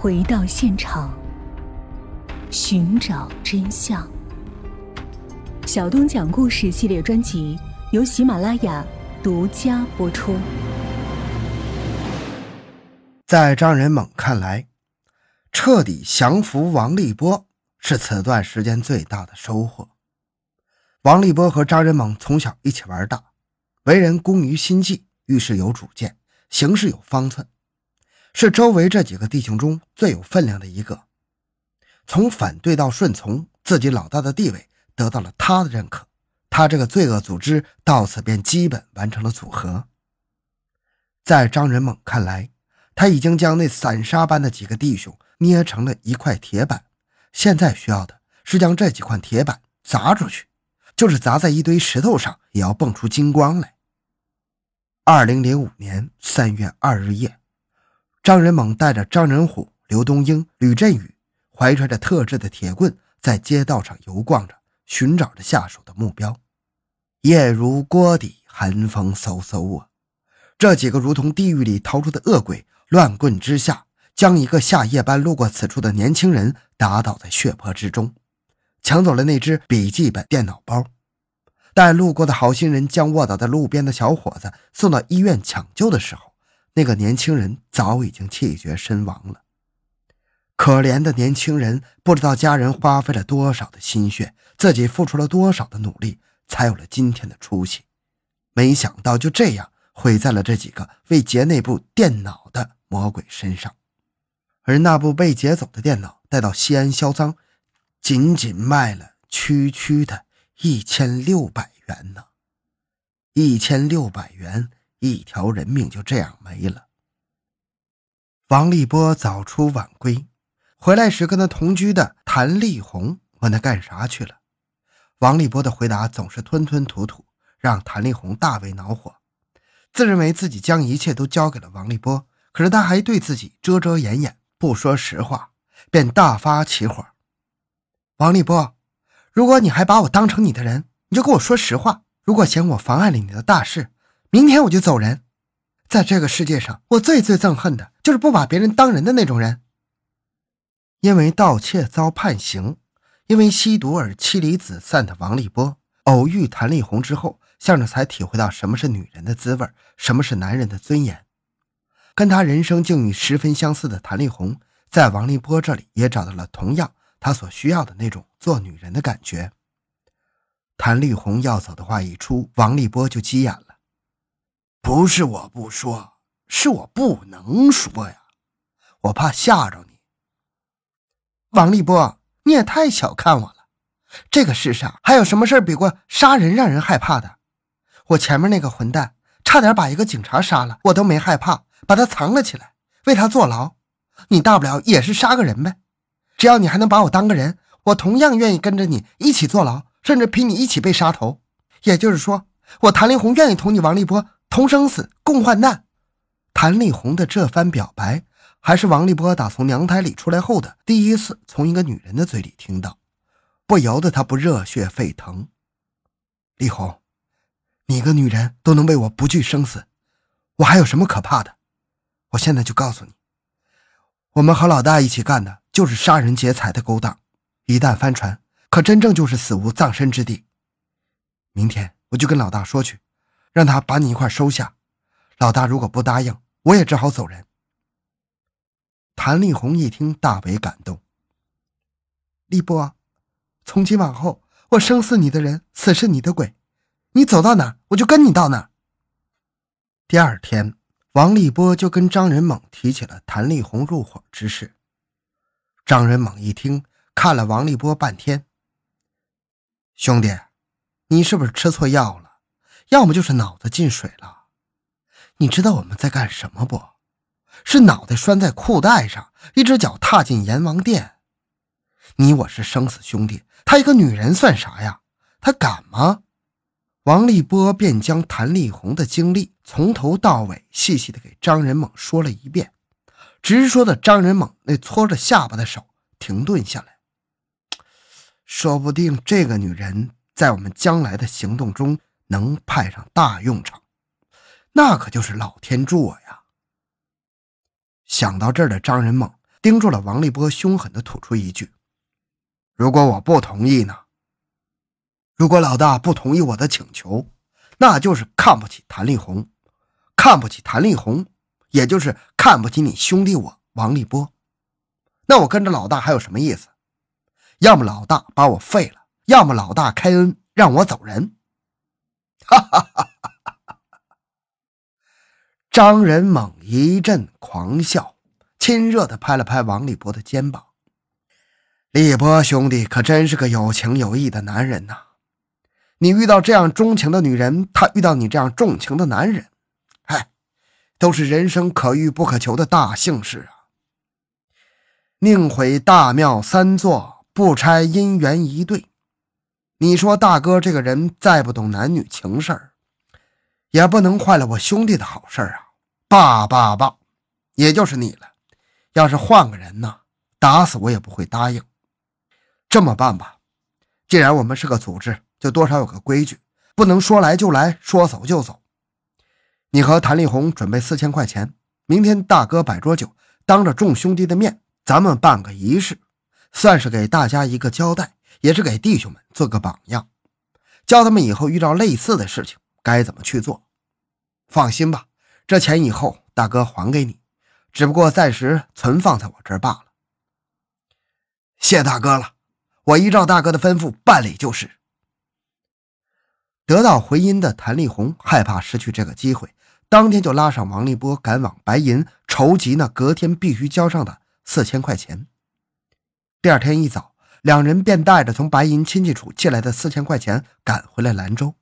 回到现场，寻找真相。小东讲故事系列专辑由喜马拉雅独家播出。在张仁猛看来，彻底降服王立波是此段时间最大的收获。王立波和张仁猛从小一起玩大，为人工于心计，遇事有主见，行事有方寸，是周围这几个弟兄中最有分量的一个。从反对到顺从，自己老大的地位得到了他的认可，他这个罪恶组织到此便基本完成了组合。在张仁猛看来，他已经将那散沙般的几个弟兄捏成了一块铁板，现在需要的是将这几块铁板砸出去，就是砸在一堆石头上，也要蹦出金光来。二零零五年三月二日夜，张仁猛带着张仁虎、刘东英、吕振宇，怀揣着特制的铁棍，在街道上游逛着，寻找着下手的目标。夜如锅底，寒风嗖嗖啊！这几个如同地狱里逃出的恶鬼。乱棍之下，将一个下夜班路过此处的年轻人打倒在血泊之中，抢走了那只笔记本电脑包。待路过的好心人将卧倒在路边的小伙子送到医院抢救的时候，那个年轻人早已经气绝身亡了。可怜的年轻人不知道家人花费了多少的心血，自己付出了多少的努力，才有了今天的出息。没想到就这样毁在了这几个为劫那部电脑的。魔鬼身上，而那部被劫走的电脑带到西安销赃，仅仅卖了区区的一千六百元呢！一千六百元，一条人命就这样没了。王立波早出晚归，回来时跟他同居的谭丽红问他干啥去了，王立波的回答总是吞吞吐吐，让谭丽红大为恼火，自认为自己将一切都交给了王立波。可是他还对自己遮遮掩掩，不说实话，便大发起火。王立波，如果你还把我当成你的人，你就跟我说实话。如果嫌我妨碍了你的大事，明天我就走人。在这个世界上，我最最憎恨的就是不把别人当人的那种人。因为盗窃遭判刑，因为吸毒而妻离子散的王立波，偶遇谭丽红之后，向着才体会到什么是女人的滋味，什么是男人的尊严。跟他人生境遇十分相似的谭丽红，在王立波这里也找到了同样他所需要的那种做女人的感觉。谭丽红要走的话一出，王立波就急眼了：“不是我不说，是我不能说呀，我怕吓着你。”王立波，你也太小看我了。这个世上还有什么事比过杀人让人害怕的？我前面那个混蛋差点把一个警察杀了，我都没害怕。把他藏了起来，为他坐牢。你大不了也是杀个人呗，只要你还能把我当个人，我同样愿意跟着你一起坐牢，甚至陪你一起被杀头。也就是说，我谭丽红愿意同你王立波同生死，共患难。谭丽红的这番表白，还是王立波打从娘胎里出来后的第一次从一个女人的嘴里听到，不由得他不热血沸腾。丽红，你个女人都能为我不惧生死，我还有什么可怕的？我现在就告诉你，我们和老大一起干的就是杀人劫财的勾当，一旦翻船，可真正就是死无葬身之地。明天我就跟老大说去，让他把你一块收下。老大如果不答应，我也只好走人。谭丽红一听，大为感动。立波，从今往后，我生是你的人，死是你的鬼，你走到哪，我就跟你到哪。第二天。王立波就跟张仁猛提起了谭丽红入伙之事。张仁猛一听，看了王立波半天：“兄弟，你是不是吃错药了？要么就是脑子进水了。你知道我们在干什么不？是脑袋拴在裤带上，一只脚踏进阎王殿。你我是生死兄弟，他一个女人算啥呀？他敢吗？”王立波便将谭丽红的经历从头到尾细细的给张仁猛说了一遍，直说的张仁猛那搓着下巴的手停顿下来。说不定这个女人在我们将来的行动中能派上大用场，那可就是老天助我呀！想到这儿的张仁猛盯住了王立波，凶狠地吐出一句：“如果我不同意呢？如果老大不同意我的请求，那就是看不起谭丽红，看不起谭丽红，也就是看不起你兄弟我王立波。那我跟着老大还有什么意思？要么老大把我废了，要么老大开恩让我走人。”哈哈哈哈哈！张仁猛一阵狂笑。亲热的拍了拍王立波的肩膀，立波兄弟可真是个有情有义的男人呐！你遇到这样钟情的女人，她遇到你这样重情的男人，嗨，都是人生可遇不可求的大幸事啊！宁毁大庙三座，不拆姻缘一对。你说大哥这个人再不懂男女情事儿，也不能坏了我兄弟的好事儿啊！爸爸爸，也就是你了。要是换个人呢，打死我也不会答应。这么办吧，既然我们是个组织，就多少有个规矩，不能说来就来，说走就走。你和谭丽红准备四千块钱，明天大哥摆桌酒，当着众兄弟的面，咱们办个仪式，算是给大家一个交代，也是给弟兄们做个榜样，教他们以后遇到类似的事情该怎么去做。放心吧，这钱以后大哥还给你。只不过暂时存放在我这儿罢了。谢大哥了，我依照大哥的吩咐办理就是。得到回音的谭丽红害怕失去这个机会，当天就拉上王立波赶往白银筹集那隔天必须交上的四千块钱。第二天一早，两人便带着从白银亲戚处借来的四千块钱赶回了兰州。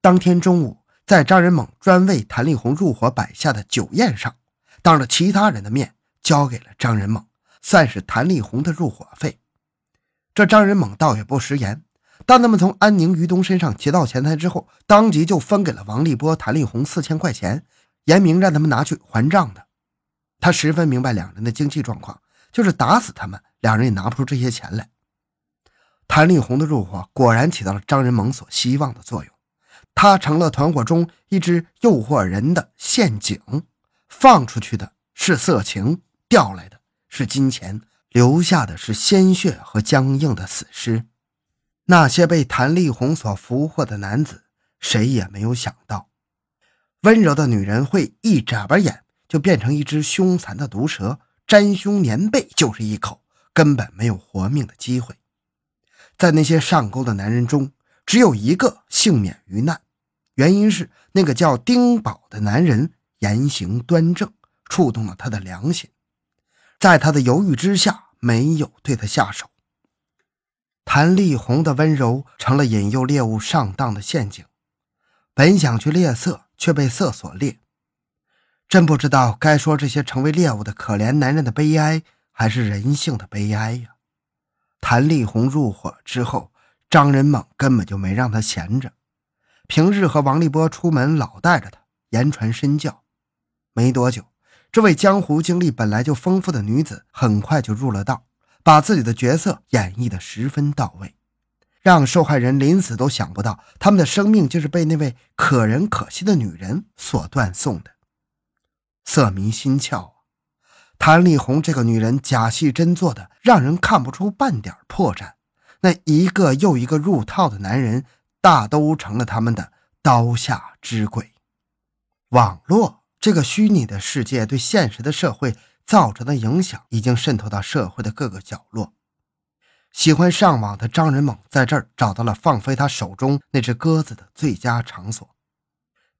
当天中午，在张仁猛专为谭丽红入伙摆下的酒宴上。当着其他人的面交给了张仁猛，算是谭丽红的入伙费。这张仁猛倒也不食言，当他们从安宁、于东身上劫到钱财之后，当即就分给了王立波、谭丽红四千块钱，严明让他们拿去还账的。他十分明白两人的经济状况，就是打死他们，两人也拿不出这些钱来。谭丽红的入伙果然起到了张仁猛所希望的作用，他成了团伙中一只诱惑人的陷阱。放出去的是色情，调来的是金钱，留下的是鲜血和僵硬的死尸。那些被谭丽红所俘获的男子，谁也没有想到，温柔的女人会一眨巴眼就变成一只凶残的毒蛇，沾胸粘背就是一口，根本没有活命的机会。在那些上钩的男人中，只有一个幸免于难，原因是那个叫丁宝的男人。言行端正，触动了他的良心，在他的犹豫之下，没有对他下手。谭丽红的温柔成了引诱猎物上当的陷阱，本想去猎色，却被色所猎。真不知道该说这些成为猎物的可怜男人的悲哀，还是人性的悲哀呀！谭丽红入伙之后，张仁猛根本就没让他闲着，平日和王立波出门老带着他，言传身教。没多久，这位江湖经历本来就丰富的女子很快就入了道，把自己的角色演绎的十分到位，让受害人临死都想不到，他们的生命就是被那位可人可惜的女人所断送的。色迷心窍！谭丽红这个女人假戏真做的，让人看不出半点破绽。那一个又一个入套的男人，大都成了他们的刀下之鬼。网络。这个虚拟的世界对现实的社会造成的影响，已经渗透到社会的各个角落。喜欢上网的张仁猛在这儿找到了放飞他手中那只鸽子的最佳场所。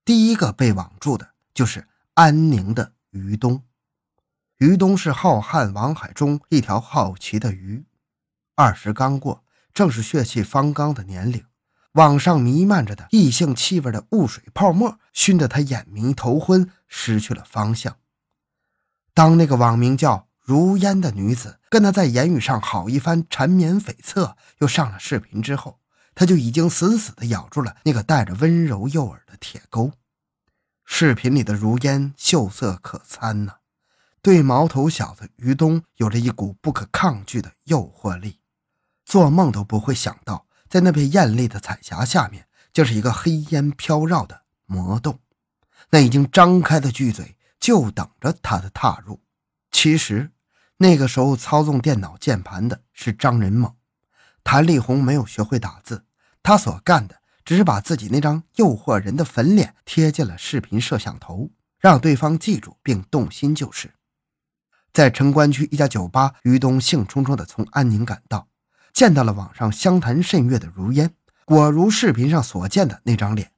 第一个被网住的就是安宁的于东。于东是浩瀚网海中一条好奇的鱼，二十刚过，正是血气方刚的年龄。网上弥漫着的异性气味的雾水泡沫，熏得他眼迷头昏，失去了方向。当那个网名叫如烟的女子跟他在言语上好一番缠绵悱恻，又上了视频之后，他就已经死死地咬住了那个带着温柔诱饵的铁钩。视频里的如烟秀色可餐呢，对毛头小子于东有着一股不可抗拒的诱惑力，做梦都不会想到。在那片艳丽的彩霞下面，就是一个黑烟飘绕的魔洞，那已经张开的巨嘴就等着他的踏入。其实，那个时候操纵电脑键盘的是张仁猛，谭丽红没有学会打字，他所干的只是把自己那张诱惑人的粉脸贴进了视频摄像头，让对方记住并动心就是。在城关区一家酒吧，于东兴冲冲地从安宁赶到，见到了网上相谈甚悦的如烟，果如视频上所见的那张脸，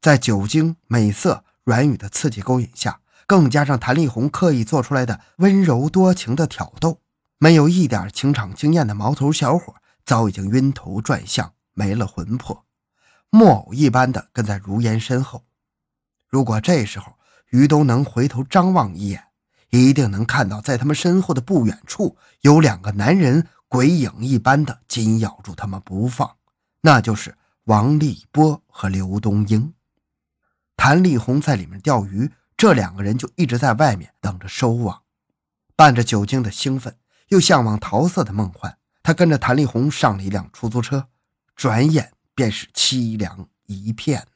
在酒精、美色、软语的刺激勾引下，更加上谭丽红刻意做出来的温柔多情的挑逗，没有一点情场经验的毛头小伙早已经晕头转向，没了魂魄，木偶一般的跟在如烟身后。如果这时候于东能回头张望一眼，一定能看到，在他们身后的不远处，有两个男人鬼影一般的紧咬住他们不放，那就是王立波和刘东英。谭丽红在里面钓鱼，这两个人就一直在外面等着收网。伴着酒精的兴奋，又向往桃色的梦幻，他跟着谭丽红上了一辆出租车，转眼便是凄凉一片。